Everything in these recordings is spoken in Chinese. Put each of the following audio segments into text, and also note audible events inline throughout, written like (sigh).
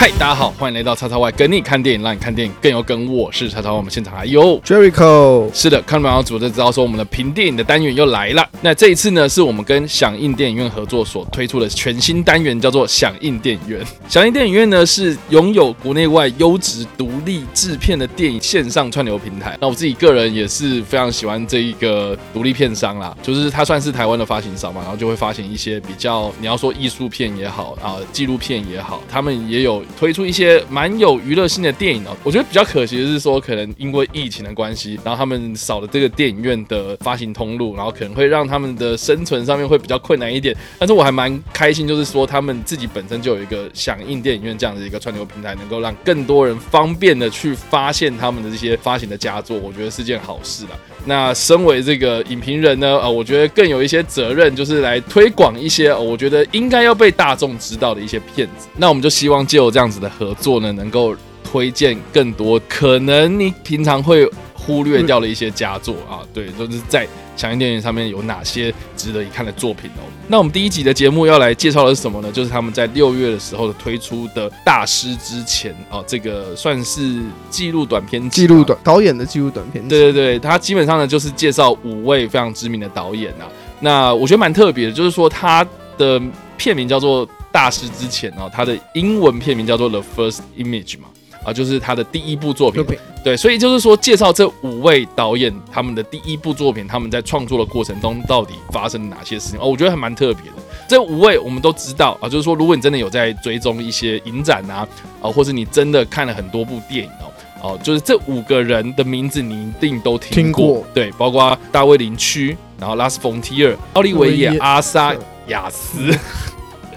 嗨，大家好，欢迎来到叉叉 Y 跟你看电影，让你看电影更有梗。我是叉叉 Y，我们现场还有 Jericho，是的，看完完组就知道说我们的评电影的单元又来了。那这一次呢，是我们跟响应电影院合作所推出的全新单元，叫做响应电影院。响应电影院呢是拥有国内外优质独立制片的电影线上串流平台。那我自己个人也是非常喜欢这一个独立片商啦，就是它算是台湾的发行商嘛，然后就会发行一些比较你要说艺术片也好啊，纪录片也好，他们也有推出一些蛮有娱乐性的电影哦。我觉得比较可惜的是说，可能因为疫情的关系，然后他们少了这个电影院的发行通路，然后可能会让他们的生存上面会比较困难一点。但是我还蛮开心，就是说他们自己本身就有一个响应电影院这样的一个串流平台，能够让更多人方便的去发现他们的这些发行的佳作，我觉得是件好事啦。那身为这个影评人呢，呃，我觉得更有一些责任，就是来推广一些、我觉得应该要被大众知道的一些片子。那我们就希望借由这样子的合作呢，能够推荐更多可能你平常会忽略掉的一些佳作啊，对，就是在强音电影上面有哪些值得一看的作品哦。那我们第一集的节目要来介绍的是什么呢？就是他们在六月的时候推出的《大师》之前哦，这个算是纪录短片集吧记录短导演的记录短片，对对对，他基本上呢就是介绍五位非常知名的导演啊。那我觉得蛮特别的，就是说他的片名叫做《大师》之前哦，他的英文片名叫做《The First Image》嘛，啊，就是他的第一部作品。对，所以就是说介绍这五位导演他们的第一部作品，他们在创作的过程中到底发生了哪些事情哦，我觉得还蛮特别的。这五位我们都知道啊，就是说如果你真的有在追踪一些影展啊，啊，或是你真的看了很多部电影哦。哦，就是这五个人的名字你一定都听过，对，包括大卫林区，然后拉斯冯提尔、奥利维耶奥利维耶。阿沙雅斯，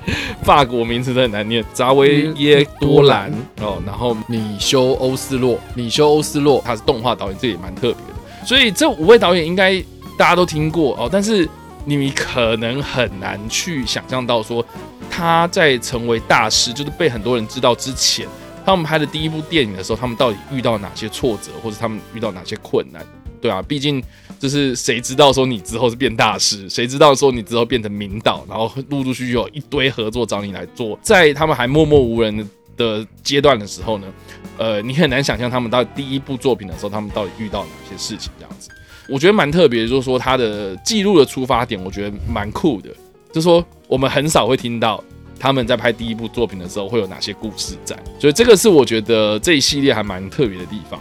(laughs) 法国名字都很难念，扎维耶多兰哦，然后米修欧斯洛，米修欧斯洛他是动画导演，这也蛮特别的。所以这五位导演应该大家都听过哦，但是你可能很难去想象到说他在成为大师，就是被很多人知道之前，他们拍的第一部电影的时候，他们到底遇到哪些挫折，或者他们遇到哪些困难？对啊，毕竟就是谁知道说你之后是变大师，谁知道说你之后变成名导，然后陆陆续续有一堆合作找你来做，在他们还默默无人的的阶段的时候呢，呃，你很难想象他们到第一部作品的时候，他们到底遇到哪些事情这样子。我觉得蛮特别，就是说他的记录的出发点，我觉得蛮酷的，就是说我们很少会听到。他们在拍第一部作品的时候会有哪些故事在？所以这个是我觉得这一系列还蛮特别的地方。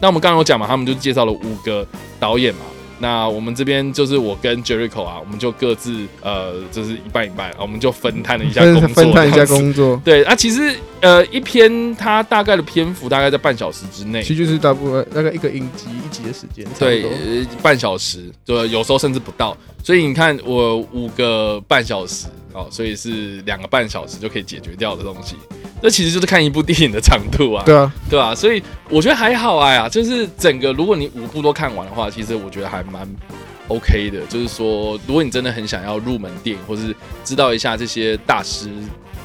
那我们刚刚有讲嘛，他们就介绍了五个导演嘛。那我们这边就是我跟 Jericho 啊，我们就各自呃，就是一半一半，我们就分摊了一下工作，分分摊一下工作，对啊，其实呃一篇它大概的篇幅大概在半小时之内，其实就是大部分大概一个影集一集的时间，对，半小时，就有时候甚至不到。所以你看，我五个半小时哦，所以是两个半小时就可以解决掉的东西。这其实就是看一部电影的长度啊，对啊，对啊、所以我觉得还好哎呀，就是整个如果你五部都看完的话，其实我觉得还蛮 OK 的。就是说，如果你真的很想要入门电影，或是知道一下这些大师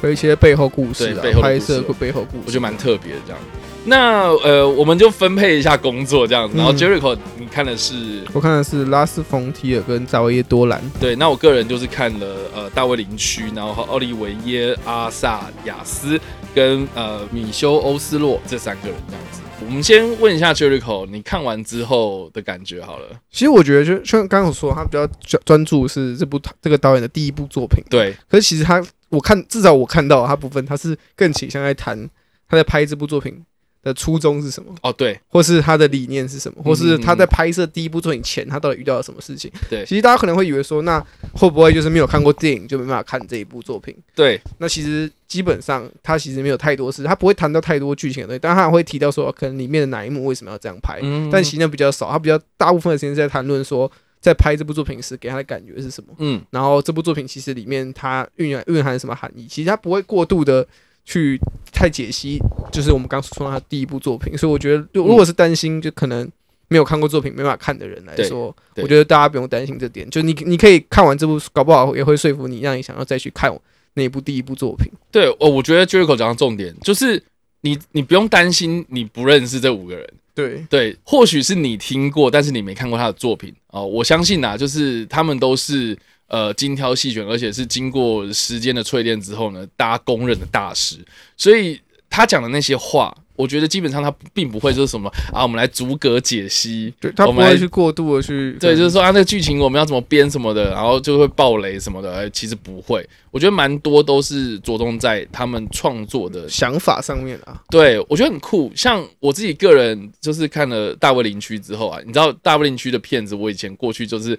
有一些背后故事啊对背后拍摄背后故事，我觉得蛮特别的这样。那呃，我们就分配一下工作这样子。然后嗯 Jericho，你看的是我看的是拉斯冯提尔跟扎维耶多兰，对，那我个人就是看了呃大卫林区，然后奥利维耶阿萨雅斯跟呃米修欧斯洛这三个人这样子。我们先问一下 Jericho，你看完之后的感觉好了。其实我觉得就像刚刚我说，他比较专专注是这部这个导演的第一部作品，对，可是其实他我看至少我看到他部分，他是更倾向在谈他在拍这部作品的初衷是什么，哦对。或是他的理念是什么，或是嗯他在拍摄第一部作品前他到底遇到了什么事情。对。其实大家可能会以为说，那会不会就是没有看过电影就没办法看这一部作品？对，那其实基本上他其实没有太多事，他不会谈到太多剧情的东西，但他会提到说，可能里面的哪一幕为什么要这样拍，嗯但其实那比较少，他比较大部分的时间是在谈论说，在拍这部作品时给他的感觉是什么。嗯。然后这部作品其实里面它蕴含蕴含什么含义，其实他不会过度的去太解析，就是我们刚说他第一部作品，所以我觉得如如果是担心就可能没有看过作品没办法看的人来说，我觉得大家不用担心这点，就你你可以看完这部，搞不好也会说服你，让你想要再去看那一部第一部作品。对，哦，我觉得 Jericho 讲的重点就是你你不用担心你不认识这五个人。对，对，或许是你听过，但是你没看过他的作品哦。我相信啊，就是他们都是呃精挑细选，而且是经过时间的淬炼之后呢，大家公认的大师。所以他讲的那些话，我觉得基本上他并不会就是什么啊，我们来逐格解析，对他不会去过度的去对，就是说啊，那个剧情我们要怎么编什么的，然后就会爆雷什么的。哎，其实不会，我觉得蛮多都是着重在他们创作的。想法上面啊。对我觉得很酷，像我自己个人就是看了《大卫林区》之后啊，你知道《大卫林区》的片子，我以前过去就是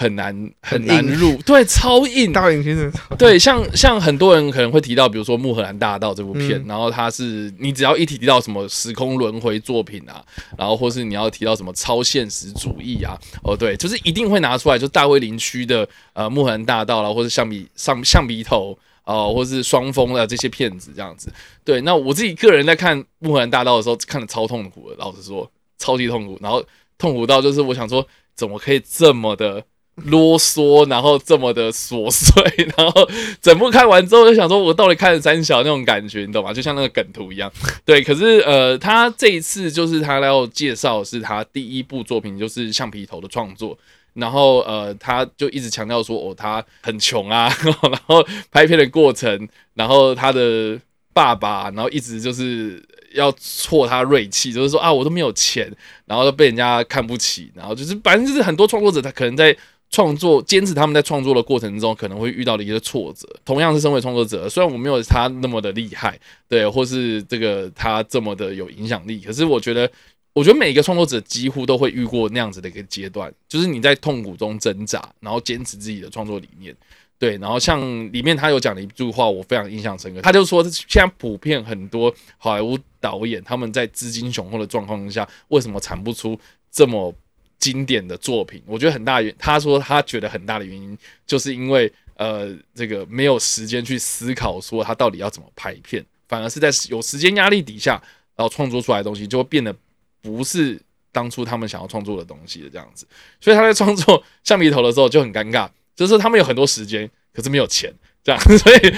很难很难入，对，超硬。大领先生，对，像像很多人可能会提到，比如说《穆赫兰大道》这部片，嗯然后它是你只要一提到什么时空轮回作品啊，然后或是你要提到什么超现实主义啊，哦对，就是一定会拿出来，就大卫林区的呃《穆赫兰大道》啦，或者橡皮上橡皮头。哦，或是双峰的这些片子这样子，对。那我自己个人在看《穆赫兰大道》的时候，看的超痛苦的，老实说，超级痛苦。然后痛苦到就是我想说，怎么可以这么的啰嗦，然后这么的琐碎，然后整部看完之后就想说，我到底看了三小那种感觉，你懂吗？就像那个梗图一样。对，可是呃，他这一次就是他要介绍是他第一部作品，就是橡皮头的创作。然后呃，他就一直强调说，哦，他很穷啊，然后拍片的过程，然后他的爸爸，然后一直就是要挫他锐气，就是说啊，我都没有钱，然后都被人家看不起，然后就是反正就是很多创作者他可能在创作坚持他们在创作的过程中可能会遇到的一些挫折。同样是身为创作者，虽然我没有他那么的厉害，对，或是这个他这么的有影响力，可是我觉得。我觉得每一个创作者几乎都会遇过那样子的一个阶段，就是你在痛苦中挣扎，然后坚持自己的创作理念。对，然后像里面他有讲的一句话，我非常印象深刻。他就说，现在普遍很多好莱坞导演他们在资金雄厚的状况下，为什么产不出这么经典的作品？我觉得很大原，他说他觉得很大的原因，就是因为呃，这个没有时间去思考说他到底要怎么拍片，反而是在有时间压力底下，然后创作出来的东西就会变得不是当初他们想要创作的东西的这样子。所以他在创作橡皮头的时候就很尴尬，就是他们有很多时间，可是没有钱。这样，(laughs) 所以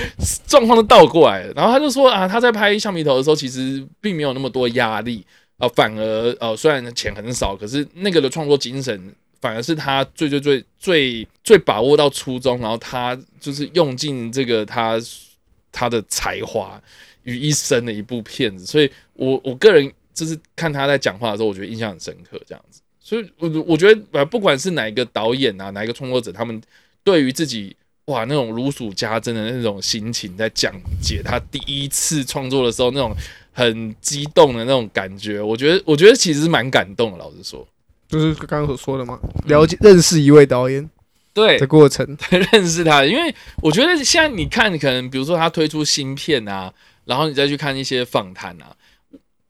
状况都倒过来了。然后他就说啊，他在拍橡皮头的时候，其实并没有那么多压力、呃，反而呃，虽然钱很少，可是那个的创作精神反而是他最最最最最把握到初衷，然后他就是用尽这个他他的才华于一身的一部片子。所以我我个人就是看他在讲话的时候，我觉得印象很深刻，这样子。所以我我觉得，不管是哪一个导演啊，哪一个创作者，他们对于自己。哇，那种如数家珍的那种心情，在讲解他第一次创作的时候，那种很激动的那种感觉，我觉得，我觉得其实是蛮感动的。老实说，就是刚刚所说的嘛，了解认识一位导演对的过程，(laughs) 认识他，因为我觉得现在你看，可能比如说他推出新片啊，然后你再去看一些访谈啊，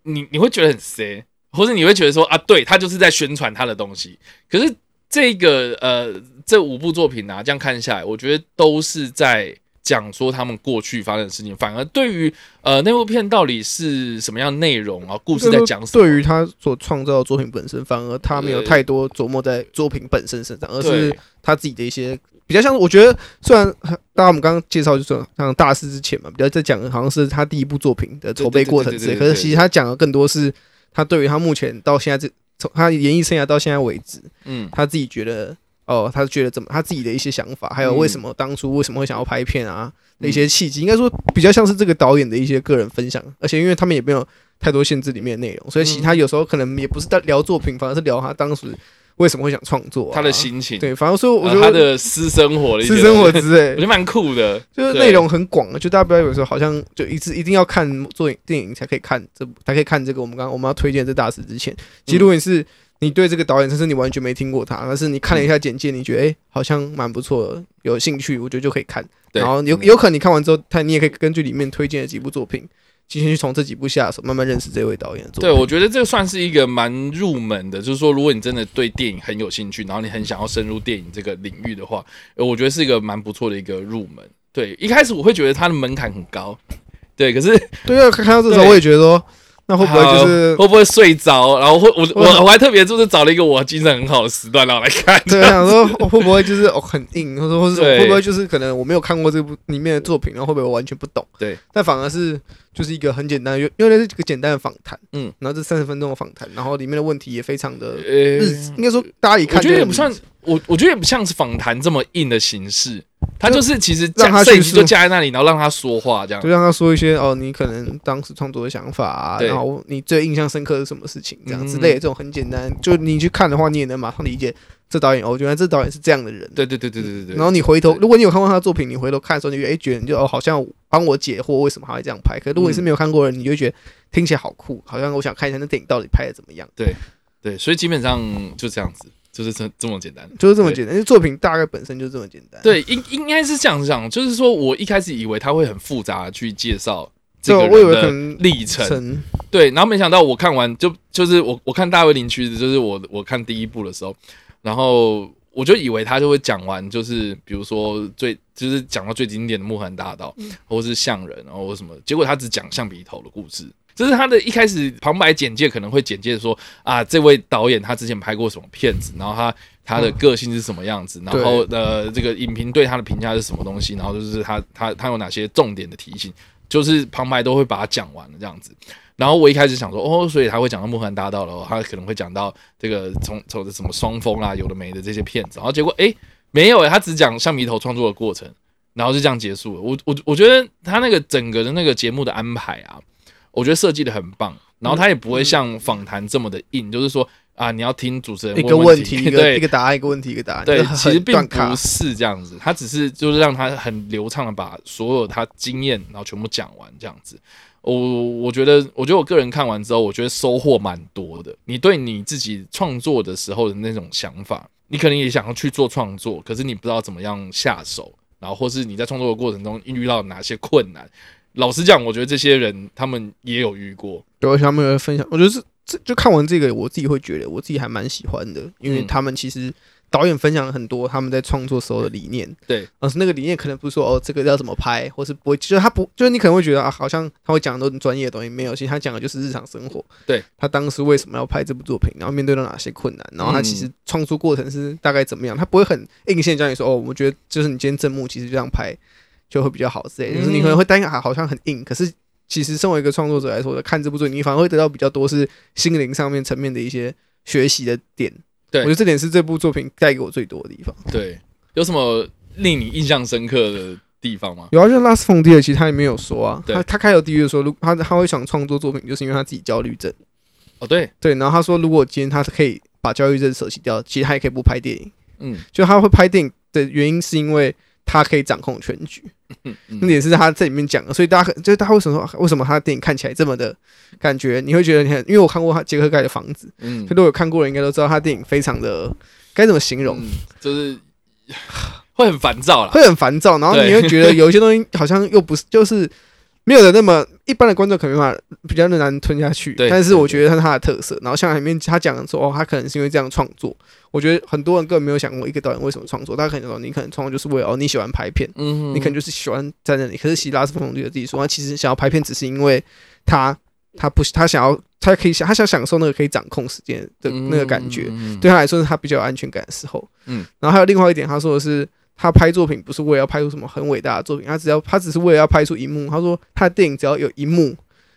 你你会觉得很 C，或者你会觉得说啊，对他就是在宣传他的东西，可是这个呃。这五部作品啊，这样看下来，我觉得都是在讲说他们过去发生的事情。反而对于呃那部片到底是什么样内容啊，故事在讲什么？对于他所创造的作品本身，反而他没有太多琢磨在作品本身身上，而是他自己的一些比较像。我觉得虽然大家我们刚刚介绍就是像大师之前嘛，比较在讲好像是他第一部作品的筹备过程之类，可是其实他讲的更多是他对于他目前到现在这从他演艺生涯到现在为止，嗯，他自己觉得。哦，他觉得怎么他自己的一些想法，还有为什么当初为什么会想要拍片啊的一些契机，应该说比较像是这个导演的一些个人分享，而且因为他们也没有太多限制里面的内容，所以其他有时候可能也不是在聊作品，反而是聊他当时为什么会想创作，他的心情，对，反而说我觉得他的私生活的私生活之类，(laughs) 我觉得蛮酷的，就是内容很广，就大家不要有时候好像就一直一定要看做电影才可以看这部，才可以看这个我们刚刚我们要推荐这大师之前，其实如果你是。你对这个导演，甚至你完全没听过他，但是你看了一下简介，你觉得哎、欸，好像蛮不错的，有兴趣，我觉得就可以看。然后有有可能你看完之后，他你也可以根据里面推荐的几部作品，进行去从这几部下手，慢慢认识这位导演的作品。对，我觉得这算是一个蛮入门的，就是说，如果你真的对电影很有兴趣，然后你很想要深入电影这个领域的话，我觉得是一个蛮不错的一个入门。对，一开始我会觉得它的门槛很高，对，可是对啊，看到这时候我也觉得说。那会不会就是会不会睡着？然后会我我我还特别就是找了一个我精神很好的时段然后来看。对，想说会不会就是哦很硬，或者或者会不会就是可能我没有看过这部里面的作品，然后会不会我完全不懂？对，但反而是就是一个很简单，因为因为是一个简单的访谈，嗯，然后这三十分钟的访谈，然后里面的问题也非常的日，应该说大家一看我觉得也不算，我我觉得也不像是访谈这么硬的形式。他就是其实让他去架摄影师就架在那里，然后让他说话这样就。让他说一些哦，你可能当时创作的想法啊，然后你最印象深刻是什么事情，这样嗯之类的，这种很简单，就你去看的话，你也能马上理解这导演哦，原来这导演是这样的人。对对对对对对对。然后你回头，如果你有看过他的作品，你回头看的时候，你就哎觉得你就哦，好像帮我解惑为什么他会这样拍。可如果你是没有看过的人，你就会觉得听起来好酷，好像我想看一下那电影到底拍的怎么样，对对，所以基本上就这样子，就是这这么简单。就是这么简单。因为作品大概本身就这么简单。对，应应该是这样讲，就是说我一开始以为他会很复杂去介绍这，个人的历程，对，然后没想到我看完就就是我我看大卫林区的，就是我我看第一部的时候，然后我就以为他就会讲完，就是比如说最就是讲到最经典的穆罕大道，或是象人，然后或什么，结果他只讲橡皮头的故事。这是他的一开始旁白简介可能会简介说啊，这位导演他之前拍过什么片子，然后他他的个性是什么样子，然后呃这个影评对他的评价是什么东西，然后就是他他他有哪些重点的提醒，就是旁白都会把它讲完了这样子。然后我一开始想说，哦，所以他会讲到木兰大道了，他可能会讲到这个从从什么双峰啊，有的没的这些片子，然后结果诶没有诶，他只讲橡皮头创作的过程，然后就这样结束了。我我我觉得他那个整个的那个节目的安排啊，我觉得设计的很棒，然后他也不会像访谈这么的硬，就是说啊，你要听主持人一个问问题，一个对一个答案，一个问题，一个答案。对 (laughs) 其实并不是这样子，他只是就是让他很流畅的把所有他经验，然后全部讲完这样子。我我觉得，我觉得我个人看完之后，我觉得收获蛮多的。你对你自己创作的时候的那种想法，你可能也想要去做创作，可是你不知道怎么样下手，然后或是你在创作的过程中遇到哪些困难。老实讲，我觉得这些人他们也有遇过，对，而且他们有分享，我觉得是这就看完这个，我自己会觉得我自己还蛮喜欢的，因为嗯。他们其实导演分享了很多他们在创作时候的理念，对，而是那个理念可能不是说哦这个要怎么拍，或是不会，就是他不，就是你可能会觉得啊，好像他会讲很多很专业的东西，没有，其实他讲的就是日常生活，对。他当时为什么要拍这部作品，然后面对了哪些困难，然后他其实创作过程是大概怎么样，他不会很硬性教你说哦，我觉得就是你今天正幕其实这样拍就会比较好之类的，就是你可能会担心啊，好像很硬，可是。其实，身为一个创作者来说，看这部作品，你反而会得到比较多是心灵上面层面的一些学习的点。对我觉得这点是这部作品带给我最多的地方。对，有什么令你印象深刻的地方吗？有啊，就是拉斯冯迪尔，其实他也没有说啊，他他开头第一个说，如他他会想创作作品，就是因为他自己焦虑症。哦，对，对，然后他说，如果今天他是可以把焦虑症舍弃掉，其实他也可以不拍电影。嗯就他会拍电影的原因，是因为他可以掌控全局，也是他在里面讲的。所以大家可就是他为什么说为什么他的电影看起来这么的感觉，你会觉得你很，因为我看过他杰克盖的房子，嗯如果有看过的人应该都知道，他电影非常的该怎么形容，嗯就是 (sighs) 会很烦躁啦。会很烦躁，然后你会觉得有一些东西好像又不是，就是没有的那么一般的观众可能没办法比较难吞下去。但是我觉得它是他的特色。然后像里面他讲的说，哦，他可能是因为这样创作。我觉得很多人根本没有想过一个导演为什么创作，他可能说你可能创作就是为了哦你喜欢拍片，嗯，你可能就是喜欢在那里。可是希拉斯冯迪的自己说，他其实想要拍片只是因为他他不他想要他可以想他想享受那个可以掌控时间的那个感觉。嗯对他来说是他比较有安全感的时候。嗯，然后还有另外一点，他说的是他拍作品不是为了要拍出什么很伟大的作品，他只要他只是为了要拍出一幕。他说他的电影只要有一幕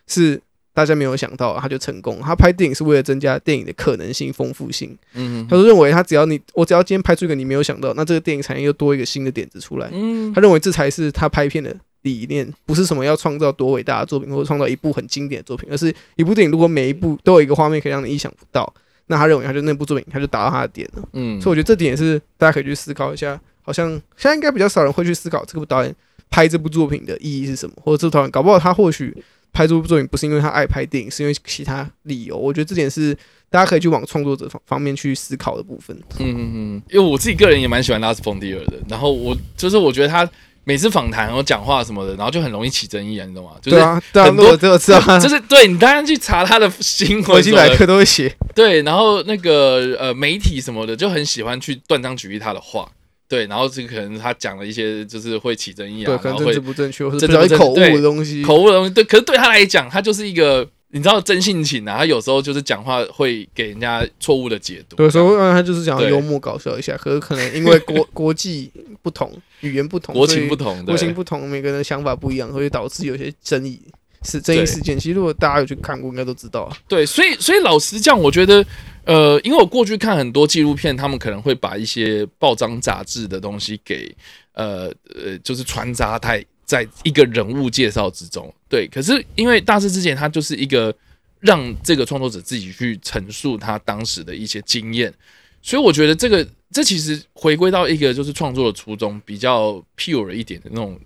是大家没有想到，他就成功。他拍电影是为了增加电影的可能性、丰富性。嗯他说认为他只要你我只要今天拍出一个你没有想到，那这个电影产业又多一个新的点子出来。嗯他认为这才是他拍片的理念，不是什么要创造多伟大的作品，或者创造一部很经典的作品，而是一部电影如果每一部都有一个画面可以让你意想不到，那他认为他就那部作品他就达到他的点了。嗯所以我觉得这点也是大家可以去思考一下。好像现在应该比较少人会去思考这部导演拍这部作品的意义是什么，或者这部导演搞不好他或许拍这部作品不是因为他爱拍电影，是因为其他理由。我觉得这点是大家可以去往创作者方方面去思考的部分。嗯嗯嗯，因为我自己个人也蛮喜欢拉斯冯迪尔的，然后我就是我觉得他每次访谈然后讲话什么的，然后就很容易起争议啊，你懂吗？就是对啊，对啊，很多我只有知道 (laughs) 就是对你当然去查他的新闻维基百科都会写。对，然后那个呃媒体什么的就很喜欢去断章取义他的话，对，然后这个可能他讲了一些就是会起争议对，啊，可能政治不正确，或者口误的东西。口误的东西，对，可是对他来讲，他就是一个你知道真性情啊，他有时候就是讲话会给人家错误的解读，有时候他就是想要幽默搞笑一下，可是可能因为国 (laughs) 国际不同、语言不同、国情不同，对国情不同，每个人的想法不一样，所以导致有些争议。是争议事件，其实如果大家有去看过，应该都知道啊。对，所以所以老实讲，我觉得，呃，因为我过去看很多纪录片，他们可能会把一些报章杂志的东西给呃呃，就是穿插在在一个人物介绍之中。对，可是因为大师之前他就是一个让这个创作者自己去陈述他当时的一些经验，所以我觉得这个这其实回归到一个就是创作的初衷比较 pure 一点的那种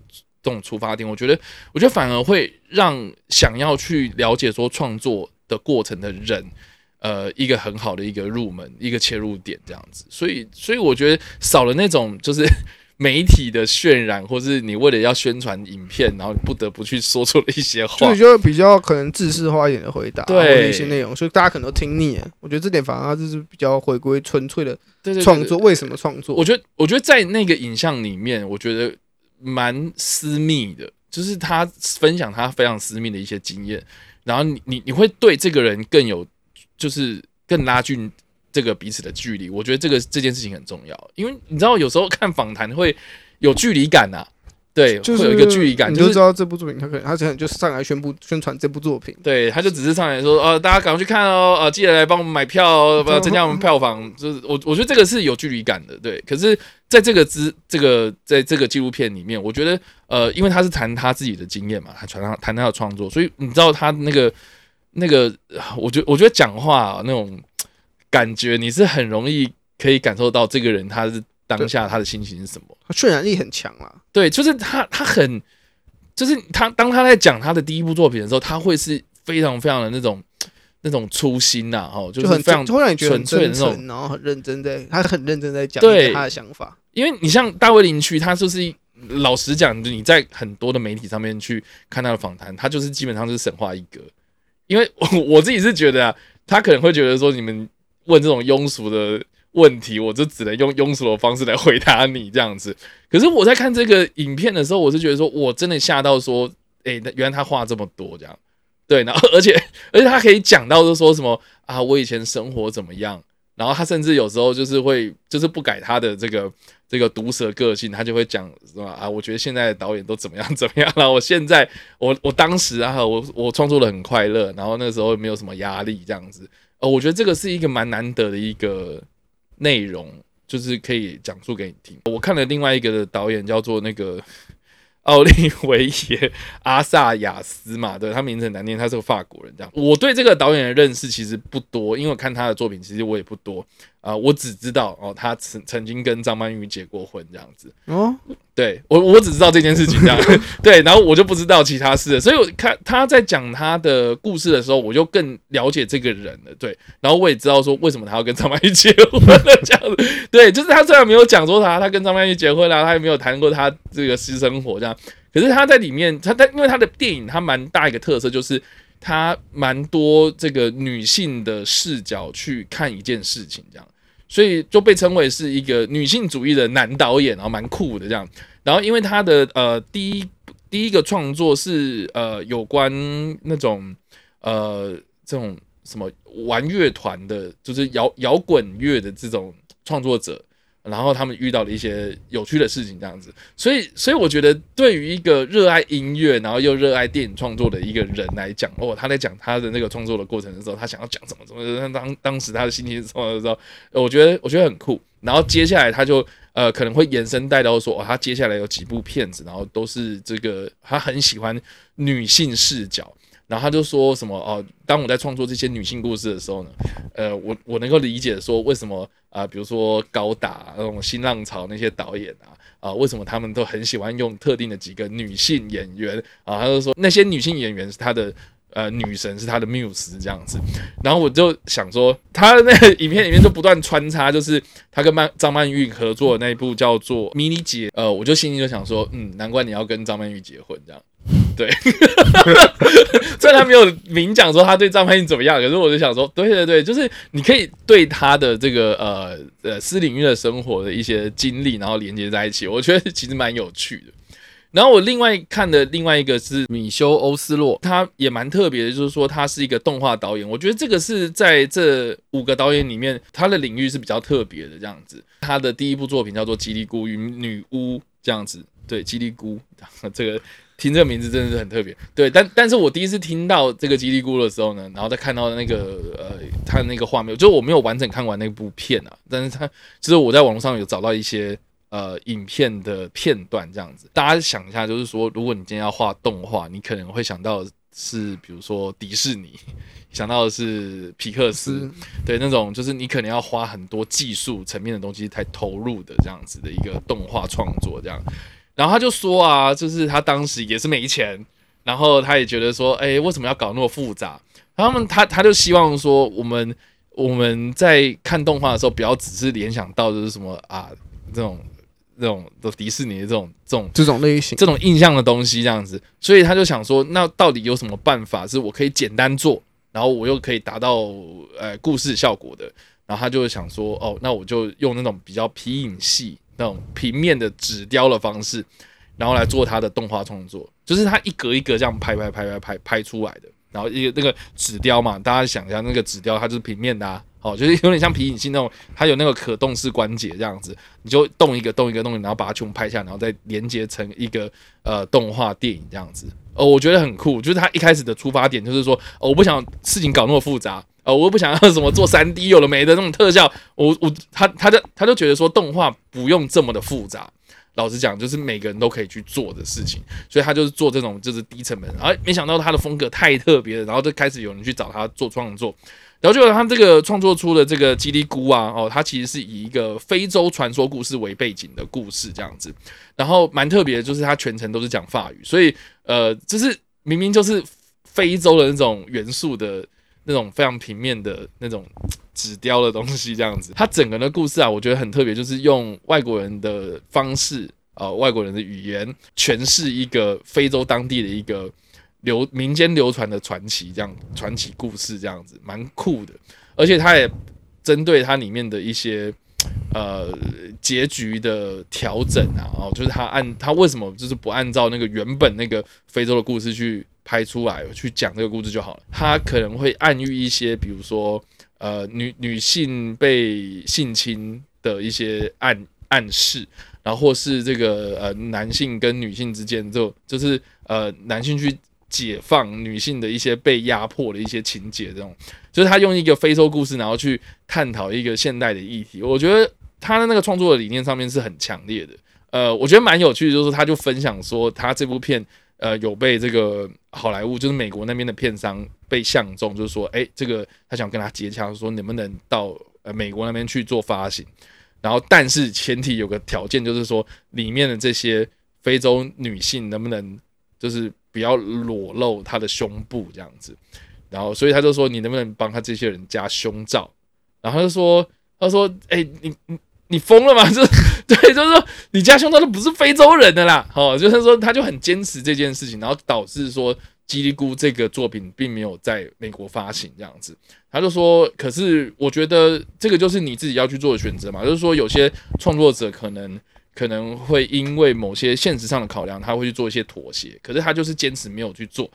这种出发点，我觉得我觉得反而会让想要去了解说创作的过程的人。呃，一个很好的一个入门，一个切入点，这样子，所以，所以我觉得少了那种就是媒体的渲染，或是你为了要宣传影片，然后不得不去说出了一些话，所以就比较可能自式化一点的回答，对一些内容，所以大家可能都听腻了。我觉得这点反而就是比较回归纯粹的创作。为什么创作？我觉得，我觉得在那个影像里面，我觉得蛮私密的，就是他分享他非常私密的一些经验，然后你你你会对这个人更有。就是更拉近这个彼此的距离，我觉得这个这件事情很重要，因为你知道有时候看访谈会有距离感呐，对，就是会有一个距离感，你就知道这部作品，他可能他可能就上来宣布宣传这部作品，对，他就只是上来说，呃，大家赶快去看哦，呃，记得来帮我们买票，不要增加我们票房，就是我我觉得这个是有距离感的，对。可是在这个之这个在这个纪录片里面，我觉得呃，因为他是谈他自己的经验嘛，他传他谈他的创作，所以你知道他那个。那个，(sighs) 我觉我觉得讲话那种感觉，你是很容易可以感受到这个人他是当下他的心情是什么，他渲染力很强啊。对，就是他他很，就是他当他在讲他的第一部作品的时候，他会是非常非常的那种 (tsk) 那种初心呐，哦，就是非常突然你觉得纯粹的那种，然后很认真在，他很认真在讲他的想法。因为你像大卫林区，他就是老实讲，你在很多的媒体上面去看他的访谈，他就是基本上是神话一哥。因为我我自己是觉得啊，他可能会觉得说，你们问这种庸俗的问题，我就只能用庸俗的方式来回答你这样子。可是我在看这个影片的时候，我是觉得说我真的吓到说，哎，原来他话这么多这样。对，然后而且而且他可以讲到就说什么啊，我以前生活怎么样。然后他甚至有时候就是会，就是不改他的这个这个毒舌个性，他就会讲什么啊？我觉得现在的导演都怎么样怎么样了？我现在我我当时啊，我我创作的很快乐，然后那时候没有什么压力这样子。呃，我觉得这个是一个蛮难得的一个内容，就是可以讲述给你听。我看了另外一个的导演叫做那个。奥利维耶 (laughs) ·阿萨亚斯嘛，对他名字很难念，他是个法国人。这样，我对这个导演的认识其实不多，因为我看他的作品其实我也不多啊，我只知道哦，他曾曾经跟张曼玉结过婚这样子哦。对我，我只知道这件事情这样，(laughs) 对，然后我就不知道其他事，所以我看他在讲他的故事的时候，我就更了解这个人了，对，然后我也知道说为什么他要跟张曼玉结婚了这样子，对，就是他虽然没有讲说他他跟张曼玉结婚了，他也没有谈过他这个私生活这样，可是他在里面，他他因为他的电影他蛮大一个特色就是他蛮多这个女性的视角去看一件事情这样。所以就被称为是一个女性主义的男导演，然后蛮酷的这样。然后因为他的呃第一第一个创作是呃有关那种呃这种什么玩乐团的，就是摇摇滚乐的这种创作者。然后他们遇到了一些有趣的事情，这样子，所以，所以我觉得对于一个热爱音乐，然后又热爱电影创作的一个人来讲，哦，他在讲他的那个创作的过程的时候，他想要讲什么什么，当当时他的心情是什么的时候，我觉得我觉得很酷。然后接下来他就呃可能会延伸带到说，哦，他接下来有几部片子，然后都是这个他很喜欢女性视角。然后他就说什么哦，当我在创作这些女性故事的时候呢，呃，我我能够理解说为什么啊，比如说高达那种新浪潮那些导演啊，啊，为什么他们都很喜欢用特定的几个女性演员啊？他就说那些女性演员是他的呃女神，是他的缪斯这样子。然后我就想说，他的那个 (laughs) 影片里面就不断穿插，就是他跟曼张曼玉合作的那一部叫做《迷你姐》，呃，我就心里就想说，嗯，难怪你要跟张曼玉结婚这样。对，(laughs) 虽然他没有明讲说他对张曼玉怎么样，可是我就想说，对对对，就是你可以对他的这个呃呃私领域的生活的一些经历，然后连接在一起，我觉得其实蛮有趣的。然后我另外看的另外一个是米修欧斯洛，他也蛮特别的，就是说他是一个动画导演，我觉得这个是在这五个导演里面，他的领域是比较特别的这样子。他的第一部作品叫做《吉利姑与女巫》这样子，对，吉利姑这个。听这个名字真的是很特别，对，但但是我第一次听到这个吉利姑的时候呢，然后再看到那个呃，他的那个画面，就是我没有完整看完那部片啊，但是他就是我在网络上有找到一些呃影片的片段这样子。大家想一下，就是说，如果你今天要画动画，你可能会想到是比如说迪士尼，想到的是皮克斯，对那种就是你可能要花很多技术层面的东西才投入的这样子的一个动画创作这样。然后他就说啊，就是他当时也是没钱，然后他也觉得说，哎，为什么要搞那么复杂？他们他他就希望说，我们我们在看动画的时候，不要只是联想到就是什么啊这种这种的迪士尼的这种这种这种类型，这种印象的东西这样子，所以他就想说，那到底有什么办法是我可以简单做，然后我又可以达到呃故事效果的？然后他就想说，哦，那我就用那种比较皮影戏、那种平面的纸雕的方式，然后来做他的动画创作，就是他一格一格这样拍拍拍拍拍拍出来的。然后一个那个纸雕嘛，大家想一下，那个纸雕它就是平面的啊，好，就是有点像皮影戏那种，它有那个可动式关节这样子，你就动一个动一个动，然后把它全部拍下，然后再连接成一个呃动画电影这样子。哦，我觉得很酷，就是他一开始的出发点就是说，哦，我不想事情搞那么复杂，呃，我又不想要什么做三 D 有了没的那种特效，我我他他就他就觉得说动画不用这么的复杂。老实讲，就是每个人都可以去做的事情，所以他就是做这种就是低成本，而没想到他的风格太特别了，然后就开始有人去找他做创作，然后就他这个创作出的这个叽里咕啊，哦，他其实是以一个非洲传说故事为背景的故事这样子，然后蛮特别的，就是他全程都是讲法语，所以呃，就是明明就是非洲的那种元素的那种非常平面的那种纸雕的东西这样子，它整个的故事啊，我觉得很特别，就是用外国人的方式。呃，外国人的语言诠释一个非洲当地的一个流民间流传的传奇，这样传奇故事这样子，蛮酷的。而且他也针对它里面的一些呃结局的调整啊，哦，就是他按他为什么就是不按照那个原本那个非洲的故事去拍出来去讲这个故事就好了。他可能会暗喻一些，比如说呃女女性被性侵的一些暗暗示。然后或是这个呃男性跟女性之间，就就是呃男性去解放女性的一些被压迫的一些情节，这种就是他用一个非洲故事，然后去探讨一个现代的议题。我觉得他的那个创作的理念上面是很强烈的。呃，我觉得蛮有趣的，就是他就分享说，他这部片呃有被这个好莱坞，就是美国那边的片商被相中，就是说，哎，这个他想跟他接洽，说能不能到呃美国那边去做发行。然后，但是前提有个条件，就是说里面的这些非洲女性能不能就是不要裸露她的胸部这样子。然后，所以他就说你能不能帮他这些人加胸罩？然后他就说，他说，哎，你你你疯了吗？就 (laughs) (laughs) 对，就是说你家兄他都不是非洲人的啦。哦，就是说他就很坚持这件事情，然后导致说。叽里咕这个作品并没有在美国发行，这样子，他就说，可是我觉得这个就是你自己要去做的选择嘛，就是说有些创作者可能可能会因为某些现实上的考量，他会去做一些妥协，可是他就是坚持没有去做。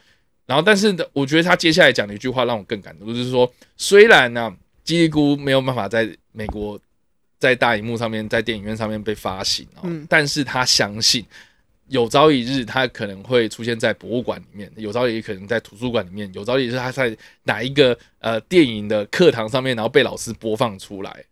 然后，但是我觉得他接下来讲的一句话让我更感动，就是说，虽然呢，叽里咕没有办法在美国在大荧幕上面，在电影院上面被发行啊，但是他相信。有朝一日，他可能会出现在博物馆里面；有朝一日，可能在图书馆里面；有朝一日，他在哪一个呃电影的课堂上面，然后被老师播放出来。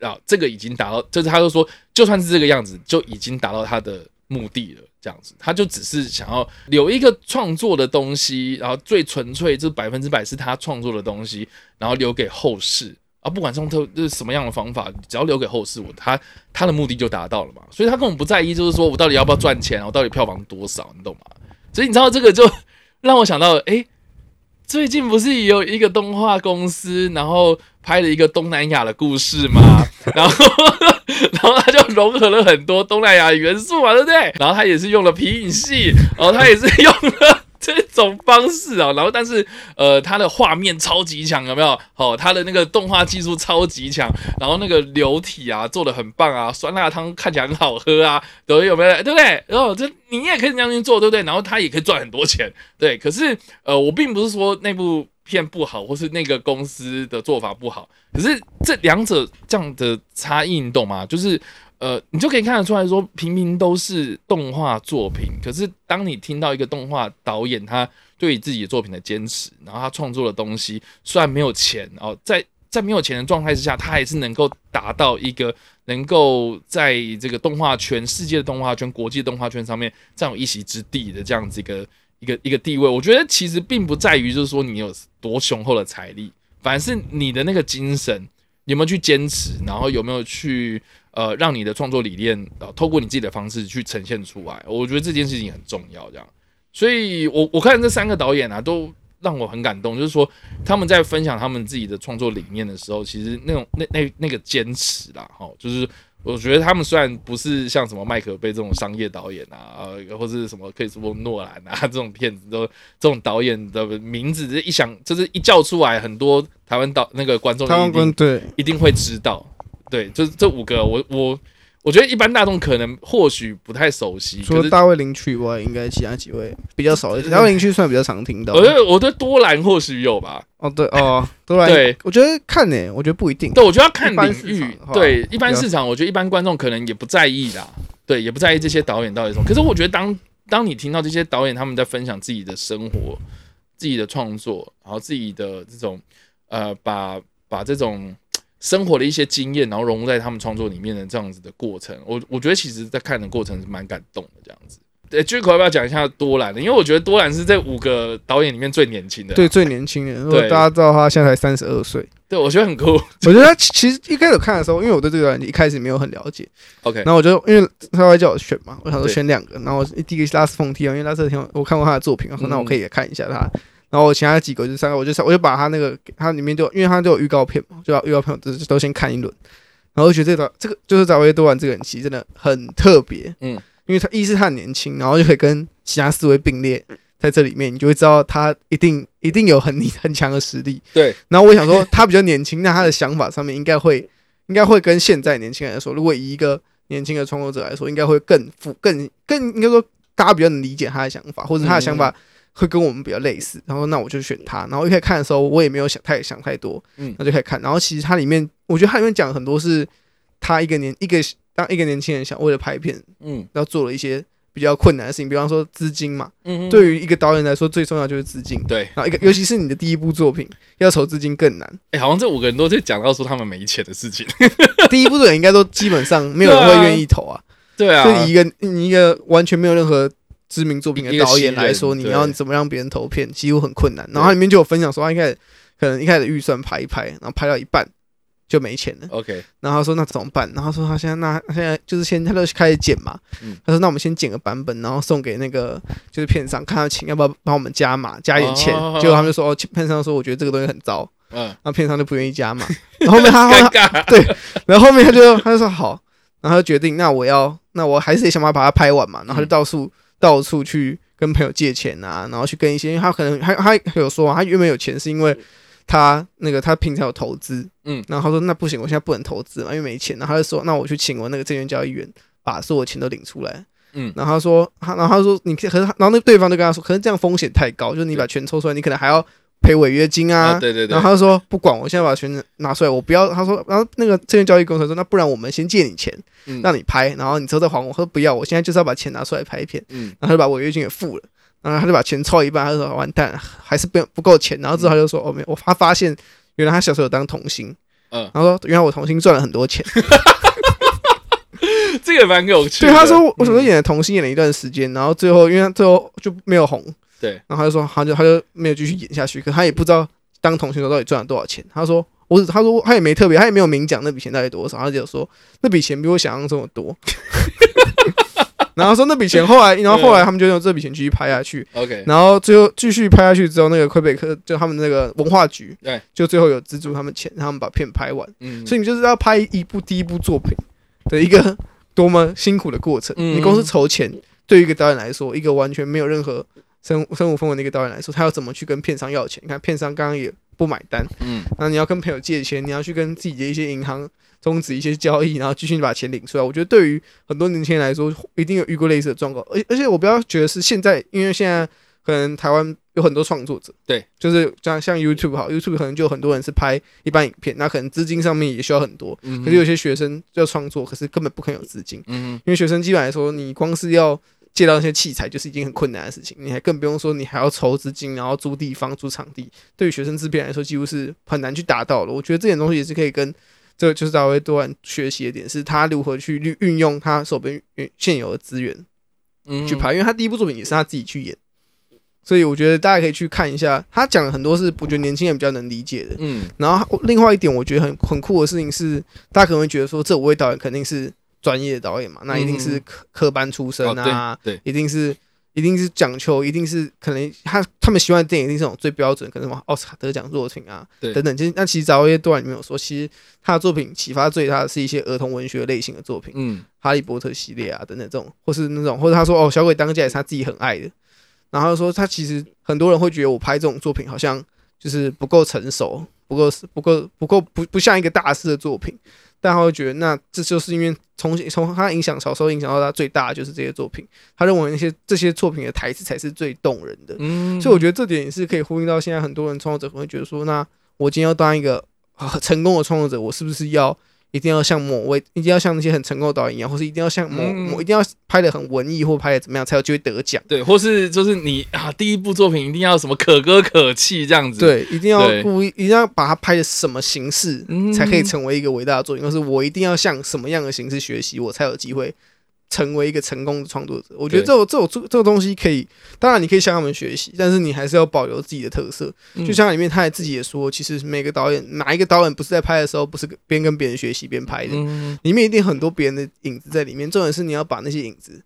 啊，这个已经达到，就是他就说，就算是这个样子，就已经达到他的目的了。这样子，他就只是想要留一个创作的东西，然后最纯粹，就是百分之百是他创作的东西，然后留给后世。啊，不管用特是什么样的方法，只要留给后世，我他他的目的就达到了嘛。所以他根本不在意，就是说我到底要不要赚钱，我到底票房多少，你懂吗？所以你知道这个就 (laughs) 让我想到，哎，最近不是也有一个动画公司，然后拍了一个东南亚的故事嘛，然后 (laughs) 然后他就融合了很多东南亚元素嘛，对不对？然后他也是用了皮影戏，然后他也是用了。这种方式啊，然后但是呃，它的画面超级强，有没有？好，它的那个动画技术超级强，然后那个流体啊做的很棒啊，酸辣汤看起来很好喝啊，对有没有？对不对？然后这你也可以这样去做，对不对？然后他也可以赚很多钱，对。可是呃，我并不是说那部片不好，或是那个公司的做法不好，可是这两者这样的差异，你懂吗？就是。呃，你就可以看得出来说，平民都是动画作品。可是，当你听到一个动画导演他对自己的作品的坚持，然后他创作的东西虽然没有钱哦，在在没有钱的状态之下，他还是能够达到一个能够在这个动画圈、世界的动画圈、国际动画圈上面占有一席之地的这样子一个一个一个地位。我觉得其实并不在于就是说你有多雄厚的财力，反而是你的那个精神有没有去坚持，然后有没有去呃让你的创作理念呃透过你自己的方式去呈现出来。我觉得这件事情很重要，这样。所以我我看这三个导演啊都。让我很感动，就是说他们在分享他们自己的创作理念的时候，其实那种那那那个坚持啦，哈，就是我觉得他们虽然不是像什么麦克贝这种商业导演啊，呃，或者什么可以说诺兰啊这种片子都这种导演的名字，这一想就是一叫出来，很多台湾导那个观众台湾观众对一定会知道，对，就是这五个，我我。我觉得一般大众可能或许不太熟悉，除了大卫林区以外，应该其他几位比较少一些。大卫林区算比较常听到。我觉得我对多兰或许有吧。哦，对哦，多兰。对，我觉得看呢，我觉得不一定。对，我觉得要看领域。对，一般市场，我觉得一般观众可能也不在意啦。对，也不在意这些导演到底什么。可是我觉得当当你听到这些导演他们在分享自己的生活、自己的创作，然后自己的这种呃，把把这种。生活的一些经验，然后融入在他们创作里面的这样子的过程，我我觉得其实在看的过程是蛮感动的这样子。对，巨口要不要讲一下多兰的？因为我觉得多兰是这五个导演里面最年轻的，对，最年轻的。如果大家知道他现在才三十二岁，对我觉得很酷。我觉得他其实一开始看的时候，因为我对这个导演一开始没有很了解，OK，然后我就因为他会叫我选嘛，我想说选两个，然后第一个是拉斯冯提因为拉斯冯提我看过他的作品，我说那我可以也看一下他。然后我其他几个就三个，我就我就把他那个他里面就因为他都有预告片嘛，就要预告片都都先看一轮，然后觉得这个这个就是早维多兰这个人其实真的很特别，嗯，因为他一是他很年轻，然后就可以跟其他四位并列在这里面，你就会知道他一定一定有很很强的实力，对。然后我想说 (laughs) 他比较年轻，那他的想法上面应该会应该会跟现在年轻人来说，如果以一个年轻的创作者来说，应该会更富更更应该说大家比较能理解他的想法，或者他的想法。会跟我们比较类似，然后那我就选他。然后一开始看的时候，我也没有想太想太多，嗯，那就可以看。然后其实它里面，我觉得它里面讲很多是他一个年一个当一个年轻人想为了拍片，嗯，要做了一些比较困难的事情，比方说资金嘛，嗯，对于一个导演来说，最重要就是资金，对。然后一个尤其是你的第一部作品，要筹资金更难。(laughs) 哎，好像这五个人都在讲到说他们没钱的事情。(laughs) (laughs) 第一部的人应该都基本上没有人会愿意投啊，对啊，就一个你一个完全没有任何。知名作品的导演来说，你要怎么让别人投片，几乎很困难。然后里面就有分享说，他一开始可能一开始预算拍一拍，然后拍到一半就没钱了。OK，然后他说那怎么办？然后说他现在那现在就是先他就开始剪嘛。他说那我们先剪个版本，然后送给那个就是片商，看他请要不要帮我们加码加一点钱。结果他们就说哦，片商说我觉得这个东西很糟，嗯，然后片商就不愿意加码。(laughs) 然后后面他对，然后后面他就他就说好，然后就决定那我要那我还是得想办法把它拍完嘛。然后就到处。到处去跟朋友借钱啊，然后去跟一些，因为他可能他他有说，他原本有钱是因为他那个他平常有投资，嗯，然后他说那不行，我现在不能投资嘛，因为没钱。然后他就说，那我去请我那个证券交易员把所有钱都领出来，嗯，然后他说，他然后他说你可是，然后那对方就跟他说，可能这样风险太高，就是你把钱抽出来，你可能还要。赔违约金啊，对对对，然后他就说不管，我现在把钱拿出来，我不要。他说，然后那个证券交易公司说，那不然我们先借你钱，让你拍，然后你之后再还我。他说不要，我现在就是要把钱拿出来拍片。嗯，然后就把违约金给付了，然后他就把钱凑一半，他说完蛋，还是不不够钱。然后之后他就说，哦没，我他发现原来他小时候有当童星，嗯，然后说原来我童星赚了很多钱，(laughs) 这个蛮有趣。对，他说我小时候演的童星演了一段时间，然后最后因为他最后就没有红。对，然后他就说，他就他就没有继续演下去，可他也不知道当同学时候到底赚了多少钱。他说，我他说他也没特别，他也没有明讲那笔钱到底多少，他就说那笔钱比我想象中的多。(laughs) 然后说那笔钱后来，然后后来他们就用这笔钱继续拍下去。OK，然后最后继续拍下去之后，那个魁北克就他们那个文化局，对，就最后有资助他们钱，让他们把片拍完。嗯，所以你就是要拍一部第一部作品的一个多么辛苦的过程。你公司筹钱，对于一个导演来说，一个完全没有任何。身身无分文的一个导演来说，他要怎么去跟片商要钱？你看片商刚刚也不买单，嗯，那你要跟朋友借钱，你要去跟自己的一些银行终止一些交易，然后继续把钱领出来。我觉得对于很多年轻人来说，一定有遇过类似的状况。而而且我不要觉得是现在，因为现在可能台湾有很多创作者，对，就是像像 YouTube 好，YouTube 可能就很多人是拍一般影片，那可能资金上面也需要很多。可是有些学生要创作，可是根本不可能有资金，嗯，因为学生基本来说，你光是要借到那些器材就是一件很困难的事情，你还更不用说你还要筹资金，然后租地方、租场地，对于学生制片来说几乎是很难去达到的。我觉得这点东西也是可以跟这个就是大卫多兰学习的点，是他如何去运运用他手边运现有的资源嗯去拍，因为他第一部作品也是他自己去演，所以我觉得大家可以去看一下，他讲了很多是我觉得年轻人比较能理解的。嗯然后另外一点，我觉得很很酷的事情是，大家可能会觉得说，这五位导演肯定是专业的导演嘛，那一定是科科班出身啊，哦对对一定是一定是讲求，一定是可能他他们喜欢的电影一定是那种最标准，可能什么奥斯卡得奖作品啊对等等。其实那其实早一些段里面有说，其实他的作品启发最大的是一些儿童文学类型的作品，嗯哈利波特系列啊等等这种，或是那种，或者他说哦，小鬼当家也是他自己很爱的。然后他说他其实很多人会觉得我拍这种作品好像就是不够成熟，不够不够不够不不像一个大师的作品，但他会觉得那这就是因为从从他影响小时候影响到他最大的就是这些作品，他认为那些这些作品的台词才是最动人的。嗯，所以我觉得这点也是可以呼应到现在很多人创作者可能会觉得说，那我今天要当一个啊成功的创作者，我是不是要一定要像某位，一定要像那些很成功的导演一样，或是一定要像某嗯。某一定要拍的很文艺或拍的怎么样才有机会得奖？对，或是就是你啊，第一部作品一定要什么可歌可泣这样子，，对，一定要对。故意，一定要把它拍的什么形式嗯。才可以成为一个伟大的作品，或是我一定要向什么样的形式学习，我才有机会成为一个成功的创作者。我觉得这种这种这这个东西可以，当然你可以向他们学习，但是你还是要保留自己的特色。嗯就像里面他也自己也说，其实每个导演哪一个导演不是在拍的时候不是边跟别人学习边拍的，嗯里面一定很多别人的影子在里面。重点是你要把那些影子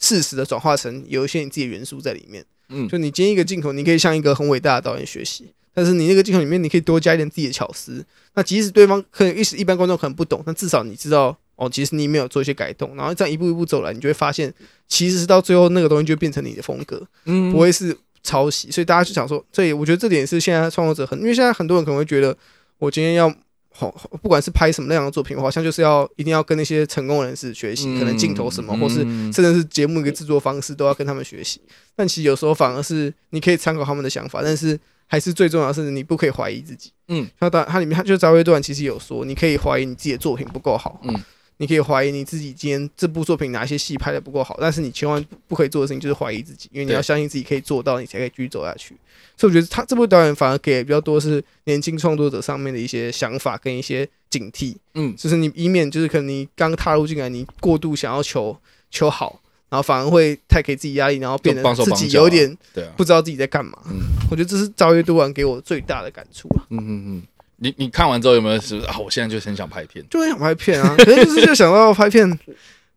适时的转化成有一些你自己的元素在里面。嗯就你今天一个镜头，你可以向一个很伟大的导演学习，但是你那个镜头里面，你可以多加一点自己的巧思。那即使对方可能一时一般观众可能不懂，但至少你知道哦，其实你没有做一些改动，然后这样一步一步走来，你就会发现，其实是到最后那个东西就变成你的风格，嗯不会是抄袭。所以大家就想说，所以我觉得这点是现在创作者很，因为现在很多人可能会觉得，我今天要。好，不管是拍什么那样的作品，我好像就是要一定要跟那些成功人士学习，可能镜头什么，或是嗯甚至是节目一个制作方式都要跟他们学习。但其实有时候反而是你可以参考他们的想法，但是还是最重要的是你不可以怀疑自己。嗯，那当它里面他就赵薇段其实有说，你可以怀疑你自己的作品不够好，嗯，你可以怀疑你自己今天这部作品哪些戏拍的不够好，但是你千万不不可以做的事情就是怀疑自己，因为你要相信自己可以做到，你才可以继续走下去。所以我觉得他这部导演反而给比较多是年轻创作者上面的一些想法跟一些警惕，嗯。就是你以免就是可能你刚踏入进来，你过度想要求求好，然后反而会太给自己压力，然后变得自己有点不知道自己在干嘛。嗯。我觉得这是赵月读完给我最大的感触啊，嗯嗯嗯，你你看完之后有没有是不是啊？我现在就很想拍片，就很想拍片啊，可是就是就想到拍片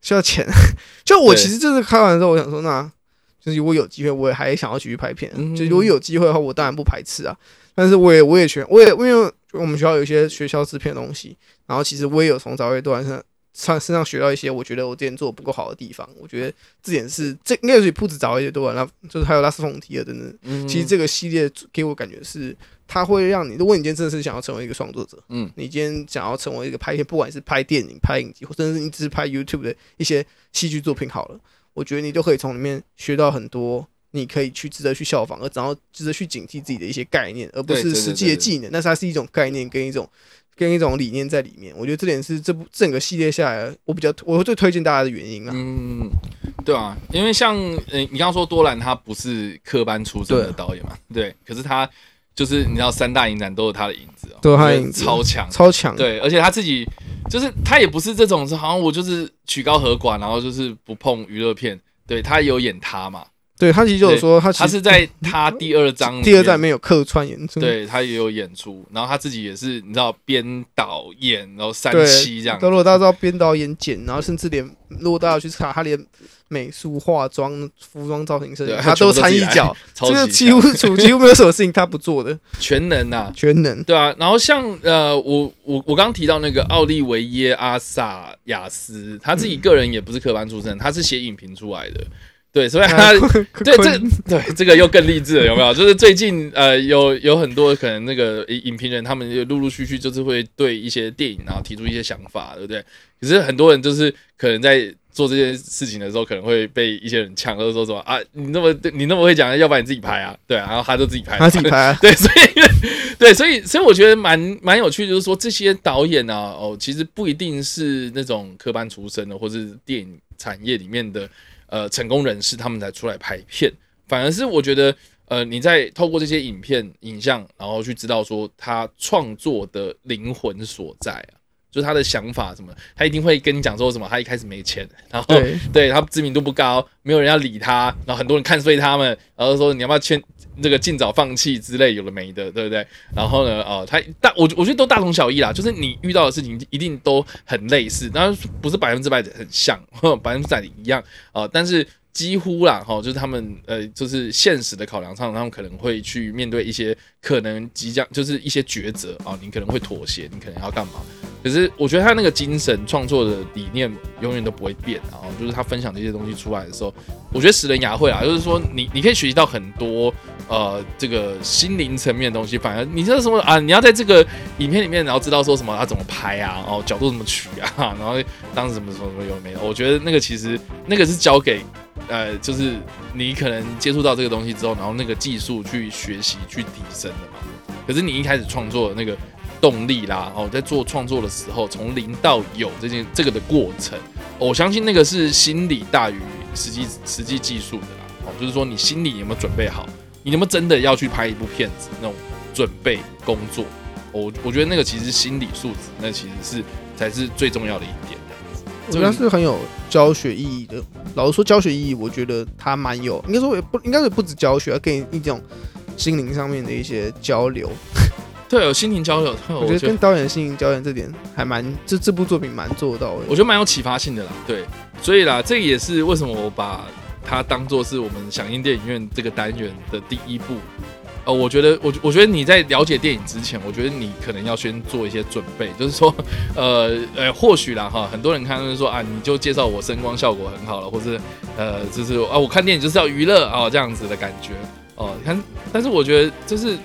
需要钱，(laughs) 就我其实就是看完之后，我想说那。就是如果有机会，我也还想要继续拍片。嗯就如果有机会的话，我当然不排斥啊。但是我也我也学我也因为我们学校有一些学校制片的东西，然后其实我也有从早会段上上身上学到一些我觉得我之前做的不够好的地方。我觉得这点是这应该是不止早月段，那就是还有拉斯冯提尔等等。嗯其实这个系列给我感觉是，它会让你，如果你今天真的是想要成为一个创作者，嗯你今天想要成为一个拍片，不管是拍电影、拍影集，或甚至你只是拍 YouTube 的一些戏剧作品好了，我觉得你都可以从里面学到很多。你可以去值得去效仿，而然后值得去警惕自己的一些概念，而不是实际的技能。但是它是一种概念跟一种跟一种理念在里面。我觉得这点是这部整个系列下来，我比较我最推荐大家的原因啊。嗯，对啊，因为像呃，你刚刚说多兰他不是科班出身的导演嘛，对，可是他就是你知道三大影展都有他的影子哦，都有他影子。超强，超强，对，而且他自己就是他也不是这种是好像我就是曲高和寡，然后就是不碰娱乐片，对他有演他嘛，对他其实就有说他他是在他第二章第二站里面面有客串演出，对他也有演出，然后他自己也是你知道编导演，然后三对期这样子，如果大家知道编导演剪，然后甚至连如果大家有去查，他连美术、化妆、服装造型设计，他都参一脚，(laughs) 超这个几乎处 (laughs) 几乎没有什么事情他不做的，(laughs) 全能啊、全能。对啊，然后像呃，我我我刚刚提到那个奥利维耶阿萨亚斯，他自己个人也不是科班出身，他是写影评出来的。对，所以他 (laughs) 对这 (laughs) 对这个又更励志了，有没有？就是最近呃，有有很多可能那个影影评人，他们就陆陆续续就是会对一些电影然后提出一些想法，对不对？可是很多人就是可能在做这件事情的时候，可能会被一些人呛，或者说什么啊，你那么你那么会讲，要不然你自己拍啊，对啊，然后他就自己拍，他自己拍啊，(laughs) 对，所以对，所以所以我觉得蛮蛮有趣，就是说这些导演啊，哦，其实不一定是那种科班出身的，或是电影产业里面的呃成功人士他们才出来拍片，反而是我觉得呃你在透过这些影片影像，然后去知道说他创作的灵魂所在啊。就是他的想法什么，他一定会跟你讲说什么。他一开始没钱，然后对对他知名度不高，没有人要理他，然后很多人看衰他们，然后说你要不要签这个尽早放弃之类，有的没的，对不对？然后呢，哦，他大我我觉得都大同小异啦，就是你遇到的事情一定都很类似，当然不是百分之百很像，百分之百一样啊、但是。几乎啦，哈，就是他们呃，就是现实的考量上，他们可能会去面对一些可能即将就是一些抉择啊，你可能会妥协，你可能要干嘛？可是我觉得他那个精神创作的理念永远都不会变啊，就是他分享这些东西出来的时候，我觉得使人牙慧啊，就是说你你可以学习到很多呃这个心灵层面的东西，反而你知道什么啊？你要在这个影片里面，然后知道说什么他怎么拍啊，哦角度怎么取啊，然后当时什么什么什么有没有？我觉得那个其实那个是交给呃，就是你可能接触到这个东西之后，然后那个技术去学习去提升的嘛。可是你一开始创作的那个动力啦，哦，在做创作的时候，从零到有这件这个的过程，我相信那个是心理大于实际实际技术的啦。哦，就是说你心里有没有准备好，你有没有真的要去拍一部片子那种准备工作。我我觉得那个其实心理素质，那其实是才是最重要的一点。我觉得它是很有教学意义的。老实说，教学意义，我觉得它蛮有，应该说也不应该是不止教学，给你一种心灵上面的一些交流。(laughs) 对，有心灵交流，我觉得跟导演心灵交流这点还蛮，这这部作品蛮做到的。我觉得蛮有启发性的啦。对，所以啦，这也是为什么我把它当做是我们响应电影院这个单元的第一步。呃，我觉得我我觉得你在了解电影之前，我觉得你可能要先做一些准备，就是说，呃呃，或许啦哈，很多人看就是说啊，你就介绍我声光效果很好了，或者呃，就是啊，我看电影就是要娱乐啊这样子的感觉哦。看，但是我觉得就是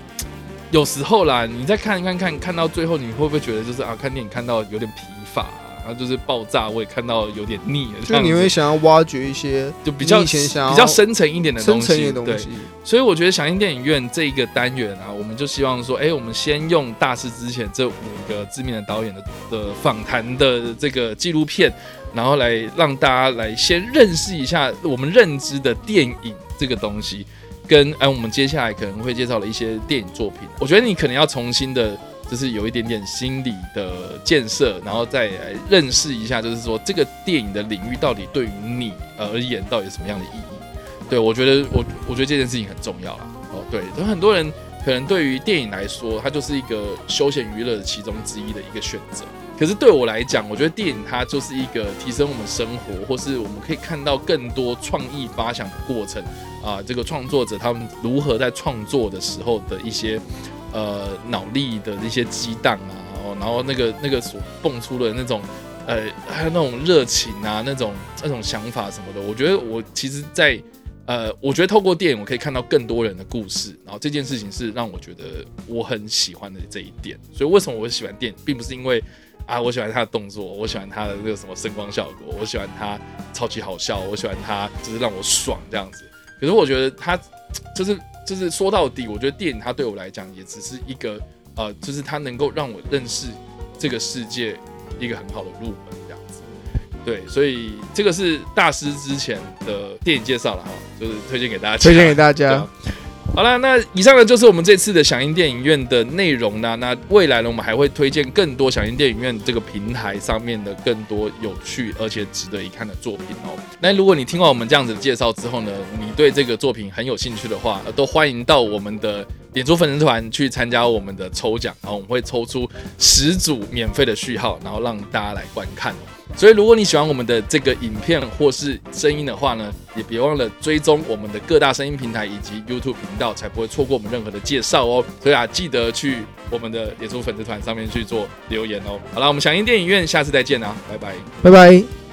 有时候啦，你再看看看看到最后，你会不会觉得就是啊，看电影看到有点疲乏？然后就是爆炸，我也看到有点腻了。就你会想要挖掘一些就比较比较深层一点的东西，对。所以我觉得响应电影院这一个单元啊，我们就希望说，哎，我们先用大师之前这五个知名的导演的的访谈的这个纪录片，然后来让大家来先认识一下我们认知的电影这个东西，跟哎我们接下来可能会介绍的一些电影作品。我觉得你可能要重新的。就是有一点点心理的建设，然后再来认识一下，就是说这个电影的领域到底对于你而言到底什么样的意义？对我觉得，我我觉得这件事情很重要啦。哦，对，有很多人可能对于电影来说，它就是一个休闲娱乐的其中之一的一个选择。可是对我来讲，我觉得电影它就是一个提升我们生活，或是我们可以看到更多创意发想的过程啊，这个创作者他们如何在创作的时候的一些。呃，脑力的那些激荡啊，然后那个那个所蹦出的那种，呃，还有那种热情啊，那种那种想法什么的，我觉得我其实，在呃，我觉得透过电影，我可以看到更多人的故事，然后这件事情是让我觉得我很喜欢的这一点。所以为什么我喜欢电影，并不是因为啊，我喜欢他的动作，我喜欢他的那个什么声光效果，我喜欢他超级好笑，我喜欢他就是让我爽这样子。可是我觉得他就是。就是说到底，我觉得电影它对我来讲也只是一个呃，就是它能够让我认识这个世界一个很好的入门这样子。对，所以这个是大师之前的电影介绍了哈，就是推荐给大家，推荐给大家。好了，那以上呢就是我们这次的响应电影院的内容呢。那未来呢，我们还会推荐更多响应电影院这个平台上面的更多有趣而且值得一看的作品哦。那如果你听完我们这样子的介绍之后呢，你对这个作品很有兴趣的话，都欢迎到我们的点出粉丝团去参加我们的抽奖，然后我们会抽出十组免费的序号，然后让大家来观看。所以，如果你喜欢我们的这个影片或是声音的话呢，也别忘了追踪我们的各大声音平台以及 YouTube 频道，才不会错过我们任何的介绍哦。所以啊，记得去我们的演出粉丝团上面去做留言哦。好了，我们响应电影院，下次再见啊，拜拜，拜拜。